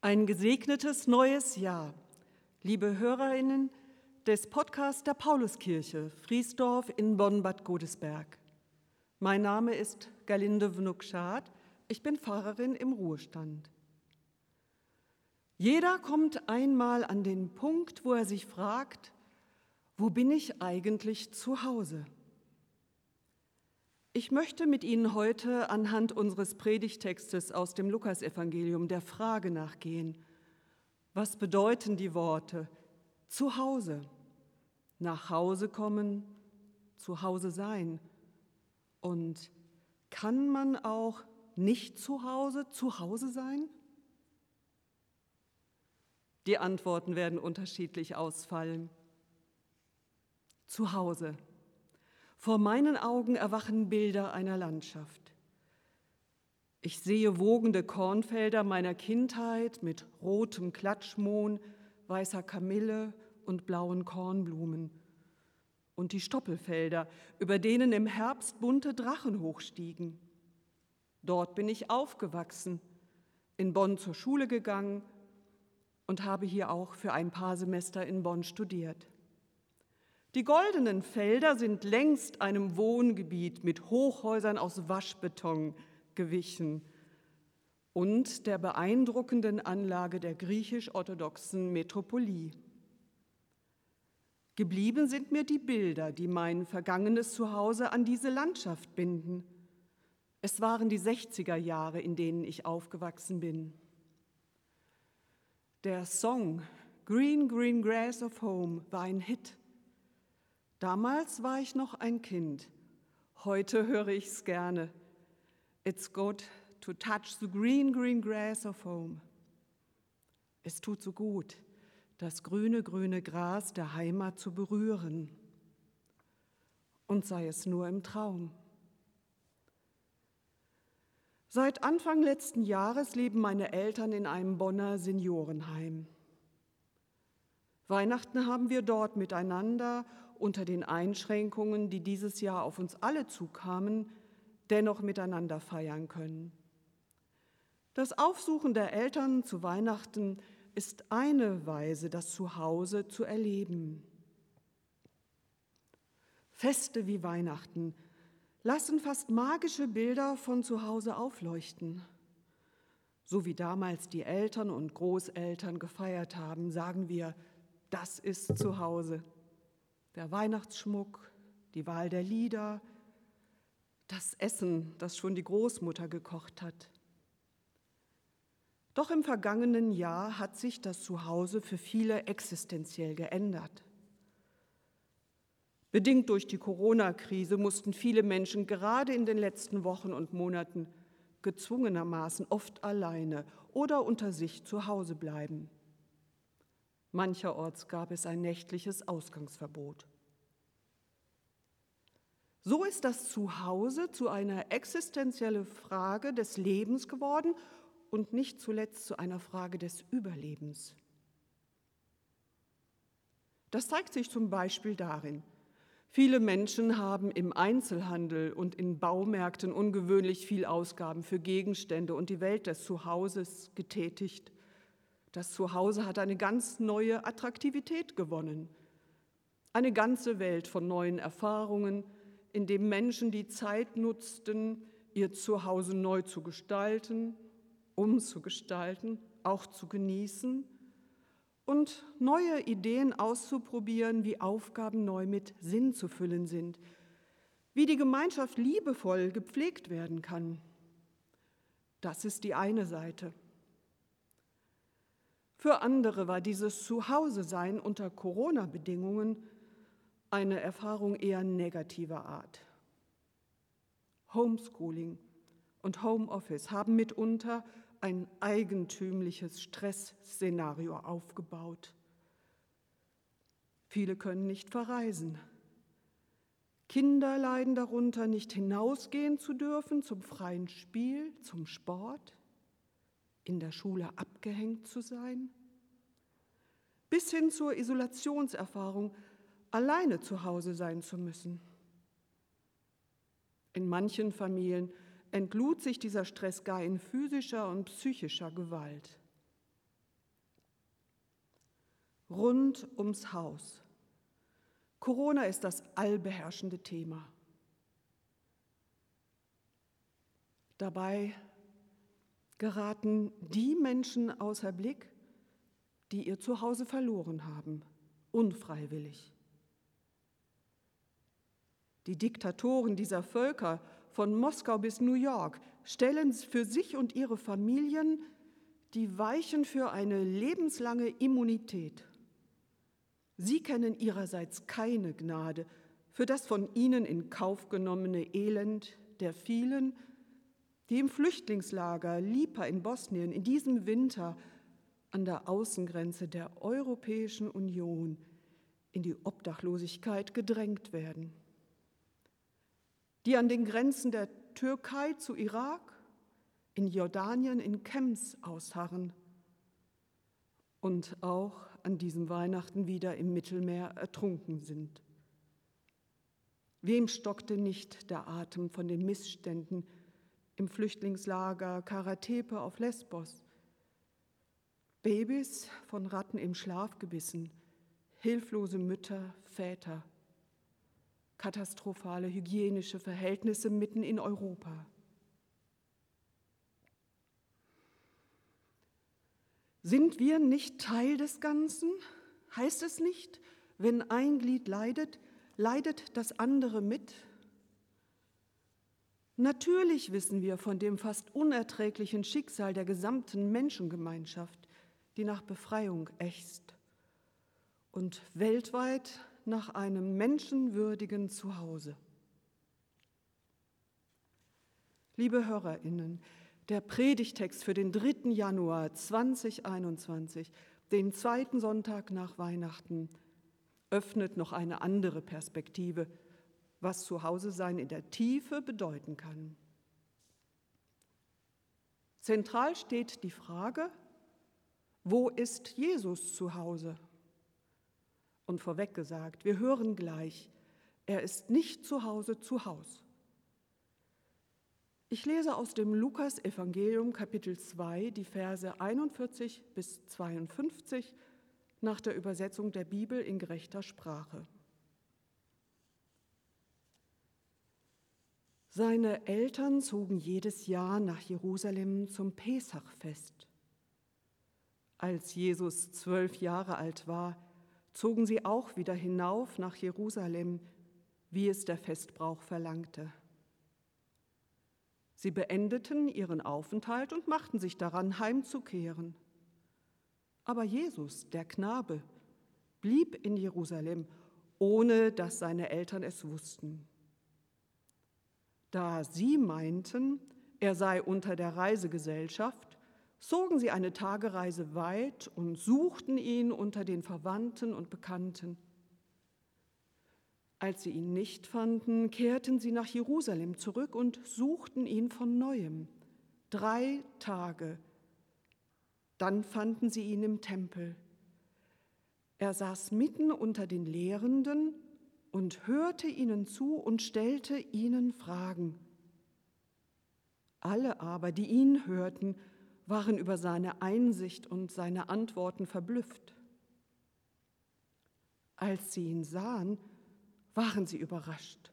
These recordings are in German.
Ein gesegnetes neues Jahr, liebe Hörerinnen des Podcasts der Pauluskirche Friesdorf in Bonn-Bad Godesberg. Mein Name ist Galinde Vnukschad, ich bin Pfarrerin im Ruhestand. Jeder kommt einmal an den Punkt, wo er sich fragt, wo bin ich eigentlich zu Hause? Ich möchte mit Ihnen heute anhand unseres Predigtextes aus dem Lukasevangelium der Frage nachgehen, was bedeuten die Worte zu Hause, nach Hause kommen, zu Hause sein und kann man auch nicht zu Hause zu Hause sein? Die Antworten werden unterschiedlich ausfallen. Zu Hause. Vor meinen Augen erwachen Bilder einer Landschaft. Ich sehe wogende Kornfelder meiner Kindheit mit rotem Klatschmohn, weißer Kamille und blauen Kornblumen. Und die Stoppelfelder, über denen im Herbst bunte Drachen hochstiegen. Dort bin ich aufgewachsen, in Bonn zur Schule gegangen und habe hier auch für ein paar Semester in Bonn studiert. Die goldenen Felder sind längst einem Wohngebiet mit Hochhäusern aus Waschbeton gewichen und der beeindruckenden Anlage der griechisch-orthodoxen Metropolie. Geblieben sind mir die Bilder, die mein vergangenes Zuhause an diese Landschaft binden. Es waren die 60er Jahre, in denen ich aufgewachsen bin. Der Song Green, Green Grass of Home war ein Hit. Damals war ich noch ein Kind. Heute höre ich es gerne. It's good to touch the green, green grass of home. Es tut so gut, das grüne, grüne Gras der Heimat zu berühren. Und sei es nur im Traum. Seit Anfang letzten Jahres leben meine Eltern in einem Bonner Seniorenheim. Weihnachten haben wir dort miteinander unter den Einschränkungen, die dieses Jahr auf uns alle zukamen, dennoch miteinander feiern können. Das Aufsuchen der Eltern zu Weihnachten ist eine Weise, das Zuhause zu erleben. Feste wie Weihnachten lassen fast magische Bilder von zu Hause aufleuchten. So wie damals die Eltern und Großeltern gefeiert haben, sagen wir, das ist zu Hause der Weihnachtsschmuck, die Wahl der Lieder, das Essen, das schon die Großmutter gekocht hat. Doch im vergangenen Jahr hat sich das Zuhause für viele existenziell geändert. Bedingt durch die Corona-Krise mussten viele Menschen gerade in den letzten Wochen und Monaten gezwungenermaßen oft alleine oder unter sich zu Hause bleiben. Mancherorts gab es ein nächtliches Ausgangsverbot. So ist das Zuhause zu einer existenziellen Frage des Lebens geworden und nicht zuletzt zu einer Frage des Überlebens. Das zeigt sich zum Beispiel darin, viele Menschen haben im Einzelhandel und in Baumärkten ungewöhnlich viel Ausgaben für Gegenstände und die Welt des Zuhauses getätigt. Das Zuhause hat eine ganz neue Attraktivität gewonnen. Eine ganze Welt von neuen Erfahrungen, in dem Menschen die Zeit nutzten, ihr Zuhause neu zu gestalten, umzugestalten, auch zu genießen und neue Ideen auszuprobieren, wie Aufgaben neu mit Sinn zu füllen sind, wie die Gemeinschaft liebevoll gepflegt werden kann. Das ist die eine Seite. Für andere war dieses Zuhause-Sein unter Corona-Bedingungen eine Erfahrung eher negativer Art. Homeschooling und Homeoffice haben mitunter ein eigentümliches Stressszenario aufgebaut. Viele können nicht verreisen. Kinder leiden darunter, nicht hinausgehen zu dürfen zum freien Spiel, zum Sport in der Schule abgehängt zu sein, bis hin zur Isolationserfahrung, alleine zu Hause sein zu müssen. In manchen Familien entlud sich dieser Stress gar in physischer und psychischer Gewalt. rund ums Haus. Corona ist das allbeherrschende Thema. Dabei geraten die Menschen außer Blick, die ihr Zuhause verloren haben, unfreiwillig. Die Diktatoren dieser Völker von Moskau bis New York stellen für sich und ihre Familien die Weichen für eine lebenslange Immunität. Sie kennen ihrerseits keine Gnade für das von ihnen in Kauf genommene Elend der vielen, die im Flüchtlingslager Lipa in Bosnien in diesem Winter an der Außengrenze der Europäischen Union in die Obdachlosigkeit gedrängt werden, die an den Grenzen der Türkei zu Irak, in Jordanien in Kems ausharren und auch an diesem Weihnachten wieder im Mittelmeer ertrunken sind. Wem stockte nicht der Atem von den Missständen im Flüchtlingslager Karatepe auf Lesbos? Babys von Ratten im Schlaf gebissen, hilflose Mütter, Väter, katastrophale hygienische Verhältnisse mitten in Europa. Sind wir nicht Teil des Ganzen? Heißt es nicht, wenn ein Glied leidet, leidet das andere mit? Natürlich wissen wir von dem fast unerträglichen Schicksal der gesamten Menschengemeinschaft, die nach Befreiung ächzt und weltweit nach einem menschenwürdigen Zuhause. Liebe Hörerinnen, der Predigtext für den 3. Januar 2021, den zweiten Sonntag nach Weihnachten, öffnet noch eine andere Perspektive, was Zuhause sein in der Tiefe bedeuten kann. Zentral steht die Frage, wo ist Jesus zu Hause? Und vorweg gesagt, wir hören gleich, er ist nicht zu Hause zu Haus. Ich lese aus dem Lukas-Evangelium Kapitel 2 die Verse 41 bis 52 nach der Übersetzung der Bibel in gerechter Sprache. Seine Eltern zogen jedes Jahr nach Jerusalem zum Pesachfest. Als Jesus zwölf Jahre alt war, zogen sie auch wieder hinauf nach Jerusalem, wie es der Festbrauch verlangte. Sie beendeten ihren Aufenthalt und machten sich daran, heimzukehren. Aber Jesus, der Knabe, blieb in Jerusalem, ohne dass seine Eltern es wussten. Da sie meinten, er sei unter der Reisegesellschaft, zogen sie eine Tagereise weit und suchten ihn unter den Verwandten und Bekannten. Als sie ihn nicht fanden, kehrten sie nach Jerusalem zurück und suchten ihn von neuem. Drei Tage. Dann fanden sie ihn im Tempel. Er saß mitten unter den Lehrenden und hörte ihnen zu und stellte ihnen Fragen. Alle aber, die ihn hörten, waren über seine Einsicht und seine Antworten verblüfft. Als sie ihn sahen, waren sie überrascht.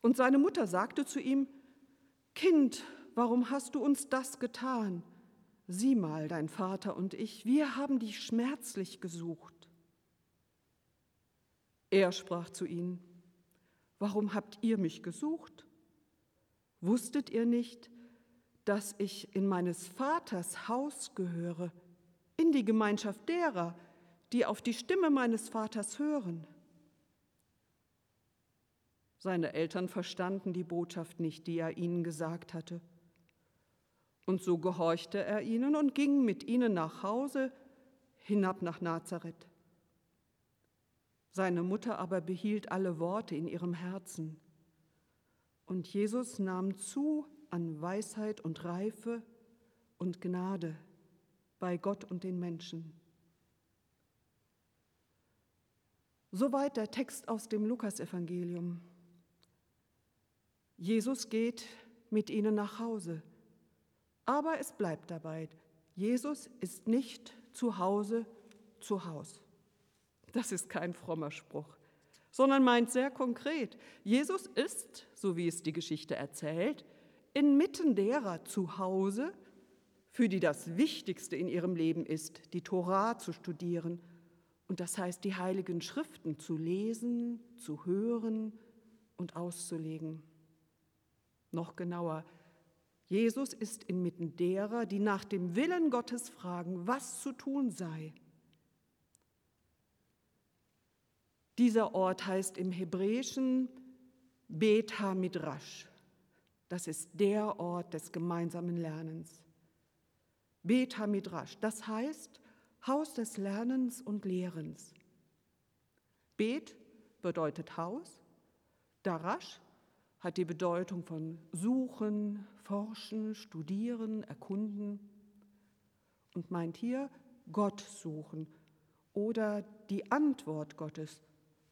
Und seine Mutter sagte zu ihm, Kind, warum hast du uns das getan? Sieh mal, dein Vater und ich, wir haben dich schmerzlich gesucht. Er sprach zu ihnen, warum habt ihr mich gesucht? Wusstet ihr nicht, dass ich in meines Vaters Haus gehöre, in die Gemeinschaft derer, die auf die Stimme meines Vaters hören? Seine Eltern verstanden die Botschaft nicht, die er ihnen gesagt hatte. Und so gehorchte er ihnen und ging mit ihnen nach Hause hinab nach Nazareth. Seine Mutter aber behielt alle Worte in ihrem Herzen. Und Jesus nahm zu an Weisheit und Reife und Gnade bei Gott und den Menschen. Soweit der Text aus dem Lukasevangelium. Jesus geht mit ihnen nach Hause. Aber es bleibt dabei, Jesus ist nicht zu Hause zu Haus. Das ist kein frommer Spruch, sondern meint sehr konkret, Jesus ist, so wie es die Geschichte erzählt, inmitten derer zu Hause, für die das Wichtigste in ihrem Leben ist, die Torah zu studieren und das heißt, die heiligen Schriften zu lesen, zu hören und auszulegen. Noch genauer, Jesus ist inmitten derer, die nach dem Willen Gottes fragen, was zu tun sei. Dieser Ort heißt im Hebräischen Bet HaMidrash. Das ist der Ort des gemeinsamen Lernens. Bet HaMidrash, das heißt Haus des Lernens und Lehrens. Bet bedeutet Haus, Darash hat die Bedeutung von suchen, forschen, studieren, erkunden und meint hier Gott suchen oder die Antwort Gottes,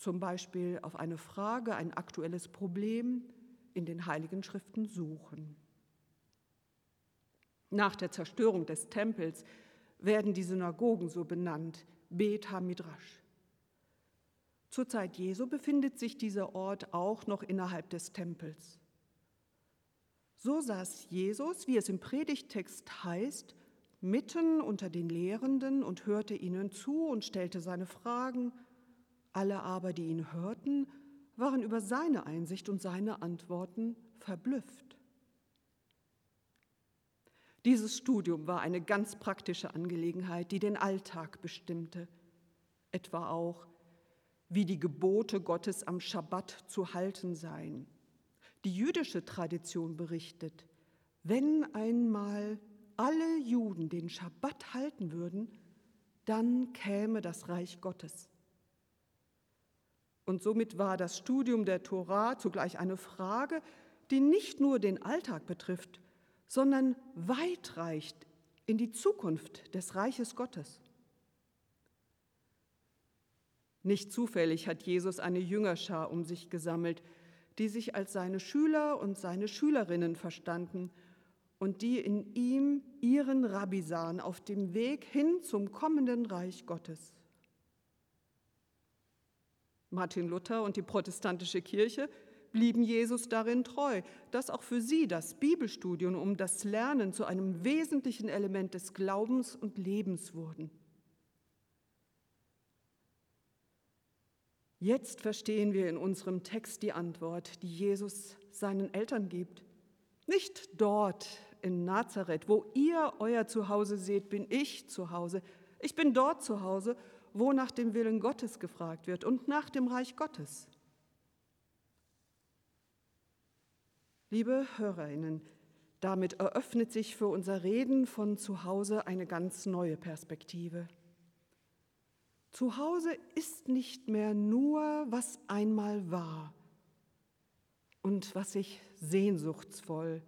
zum Beispiel auf eine Frage, ein aktuelles Problem in den heiligen Schriften suchen. Nach der Zerstörung des Tempels werden die Synagogen so benannt, Bet HaMidrash. Zur Zeit Jesu befindet sich dieser Ort auch noch innerhalb des Tempels. So saß Jesus, wie es im Predigtext heißt, mitten unter den Lehrenden und hörte ihnen zu und stellte seine Fragen. Alle aber, die ihn hörten, waren über seine Einsicht und seine Antworten verblüfft. Dieses Studium war eine ganz praktische Angelegenheit, die den Alltag bestimmte, etwa auch, wie die Gebote Gottes am Schabbat zu halten seien. Die jüdische Tradition berichtet, wenn einmal alle Juden den Schabbat halten würden, dann käme das Reich Gottes. Und somit war das Studium der Tora zugleich eine Frage, die nicht nur den Alltag betrifft, sondern weit reicht in die Zukunft des Reiches Gottes. Nicht zufällig hat Jesus eine Jüngerschar um sich gesammelt, die sich als seine Schüler und seine Schülerinnen verstanden und die in ihm ihren Rabbi sahen auf dem Weg hin zum kommenden Reich Gottes. Martin Luther und die protestantische Kirche blieben Jesus darin treu, dass auch für sie das Bibelstudium um das Lernen zu einem wesentlichen Element des Glaubens und Lebens wurden. Jetzt verstehen wir in unserem Text die Antwort, die Jesus seinen Eltern gibt. Nicht dort in Nazareth, wo ihr euer Zuhause seht, bin ich zu Hause. Ich bin dort zu Hause, wo nach dem Willen Gottes gefragt wird und nach dem Reich Gottes. Liebe Hörerinnen, damit eröffnet sich für unser Reden von Zuhause eine ganz neue Perspektive. Zuhause ist nicht mehr nur, was einmal war und was sich sehnsuchtsvoll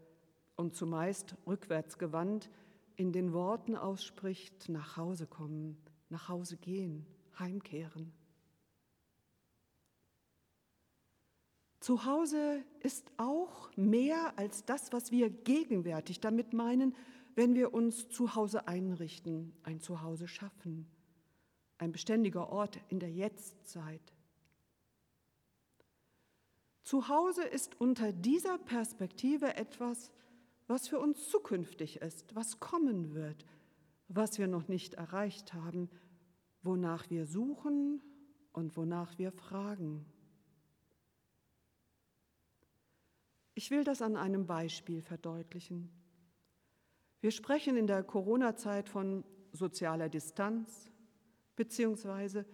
und zumeist rückwärts gewandt in den Worten ausspricht, nach Hause kommen, nach Hause gehen, heimkehren. Zuhause ist auch mehr als das, was wir gegenwärtig damit meinen, wenn wir uns zu Hause einrichten, ein Zuhause schaffen, ein beständiger Ort in der Jetztzeit. Zuhause ist unter dieser Perspektive etwas, was für uns zukünftig ist, was kommen wird, was wir noch nicht erreicht haben, wonach wir suchen und wonach wir fragen. Ich will das an einem Beispiel verdeutlichen. Wir sprechen in der Corona-Zeit von sozialer Distanz bzw.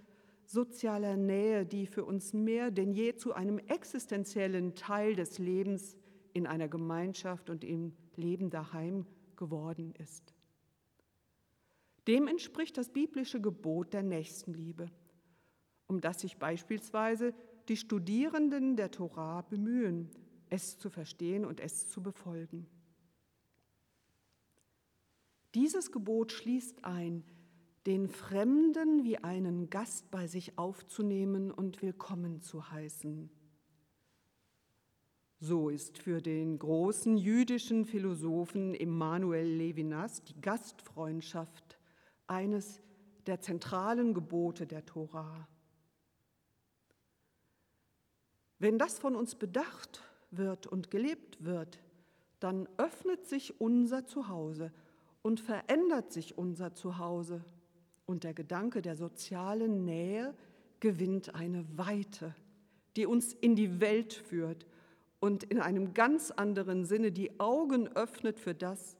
sozialer Nähe, die für uns mehr denn je zu einem existenziellen Teil des Lebens in einer Gemeinschaft und im Leben daheim geworden ist. Dem entspricht das biblische Gebot der Nächstenliebe, um das sich beispielsweise die Studierenden der Torah bemühen es zu verstehen und es zu befolgen. Dieses Gebot schließt ein, den Fremden wie einen Gast bei sich aufzunehmen und willkommen zu heißen. So ist für den großen jüdischen Philosophen Emanuel Levinas die Gastfreundschaft eines der zentralen Gebote der Tora. Wenn das von uns bedacht wird und gelebt wird, dann öffnet sich unser Zuhause und verändert sich unser Zuhause und der Gedanke der sozialen Nähe gewinnt eine Weite, die uns in die Welt führt und in einem ganz anderen Sinne die Augen öffnet für das,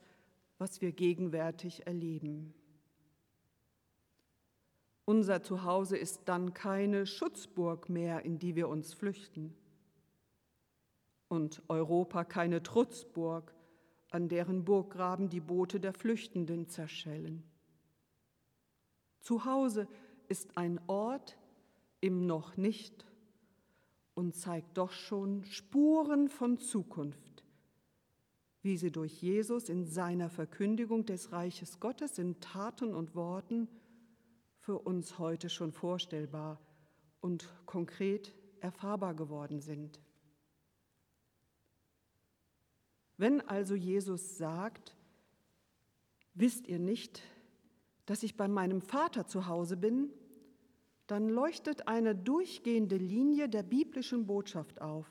was wir gegenwärtig erleben. Unser Zuhause ist dann keine Schutzburg mehr, in die wir uns flüchten. Und Europa keine Trutzburg, an deren Burggraben die Boote der Flüchtenden zerschellen. Zuhause ist ein Ort im noch nicht und zeigt doch schon Spuren von Zukunft, wie sie durch Jesus in seiner Verkündigung des Reiches Gottes in Taten und Worten für uns heute schon vorstellbar und konkret erfahrbar geworden sind. Wenn also Jesus sagt, wisst ihr nicht, dass ich bei meinem Vater zu Hause bin, dann leuchtet eine durchgehende Linie der biblischen Botschaft auf.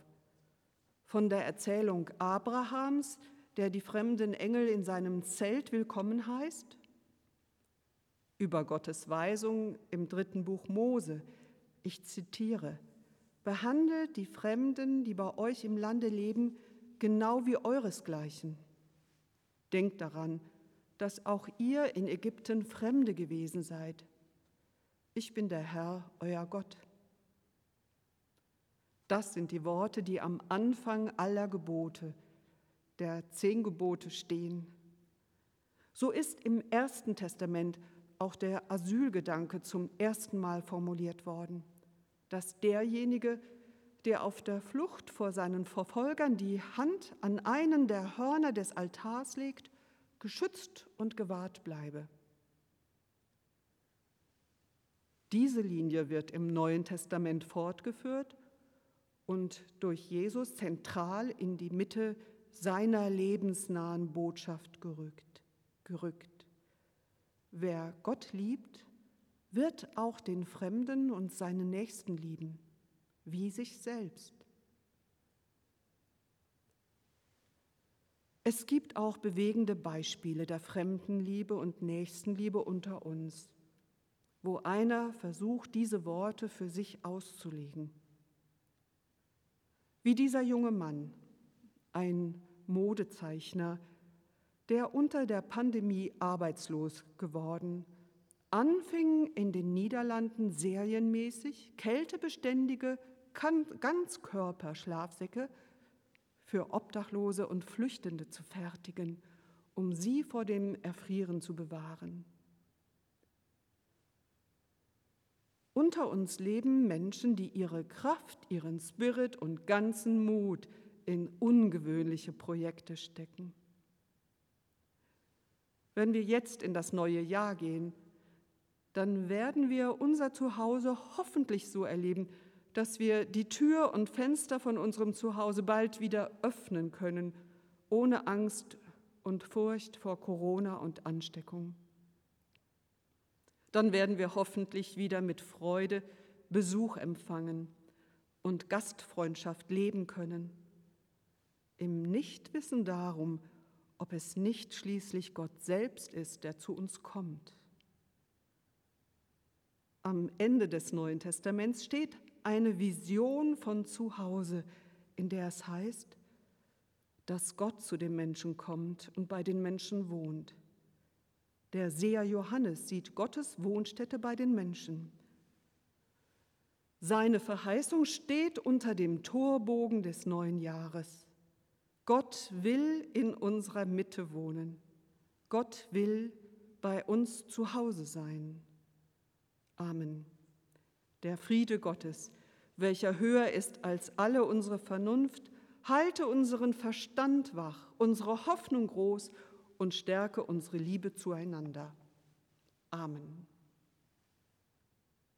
Von der Erzählung Abrahams, der die fremden Engel in seinem Zelt willkommen heißt, über Gottes Weisung im dritten Buch Mose. Ich zitiere, behandelt die Fremden, die bei euch im Lande leben, genau wie euresgleichen. Denkt daran, dass auch ihr in Ägypten Fremde gewesen seid ich bin der Herr, euer Gott. Das sind die Worte, die am Anfang aller Gebote, der zehn Gebote stehen. So ist im Ersten Testament auch der Asylgedanke zum ersten Mal formuliert worden, dass derjenige, der auf der Flucht vor seinen Verfolgern die Hand an einen der Hörner des Altars legt, geschützt und gewahrt bleibe. Diese Linie wird im Neuen Testament fortgeführt und durch Jesus zentral in die Mitte seiner lebensnahen Botschaft gerückt. gerückt. Wer Gott liebt, wird auch den Fremden und seinen Nächsten lieben, wie sich selbst. Es gibt auch bewegende Beispiele der Fremdenliebe und Nächstenliebe unter uns wo einer versucht, diese Worte für sich auszulegen. Wie dieser junge Mann, ein Modezeichner, der unter der Pandemie arbeitslos geworden, anfing in den Niederlanden serienmäßig kältebeständige Ganzkörperschlafsäcke für Obdachlose und Flüchtende zu fertigen, um sie vor dem Erfrieren zu bewahren. Unter uns leben Menschen, die ihre Kraft, ihren Spirit und ganzen Mut in ungewöhnliche Projekte stecken. Wenn wir jetzt in das neue Jahr gehen, dann werden wir unser Zuhause hoffentlich so erleben, dass wir die Tür und Fenster von unserem Zuhause bald wieder öffnen können, ohne Angst und Furcht vor Corona und Ansteckung dann werden wir hoffentlich wieder mit Freude Besuch empfangen und Gastfreundschaft leben können. Im Nichtwissen darum, ob es nicht schließlich Gott selbst ist, der zu uns kommt. Am Ende des Neuen Testaments steht eine Vision von Zuhause, in der es heißt, dass Gott zu den Menschen kommt und bei den Menschen wohnt. Der Seher Johannes sieht Gottes Wohnstätte bei den Menschen. Seine Verheißung steht unter dem Torbogen des neuen Jahres. Gott will in unserer Mitte wohnen. Gott will bei uns zu Hause sein. Amen. Der Friede Gottes, welcher höher ist als alle unsere Vernunft, halte unseren Verstand wach, unsere Hoffnung groß und stärke unsere Liebe zueinander. Amen.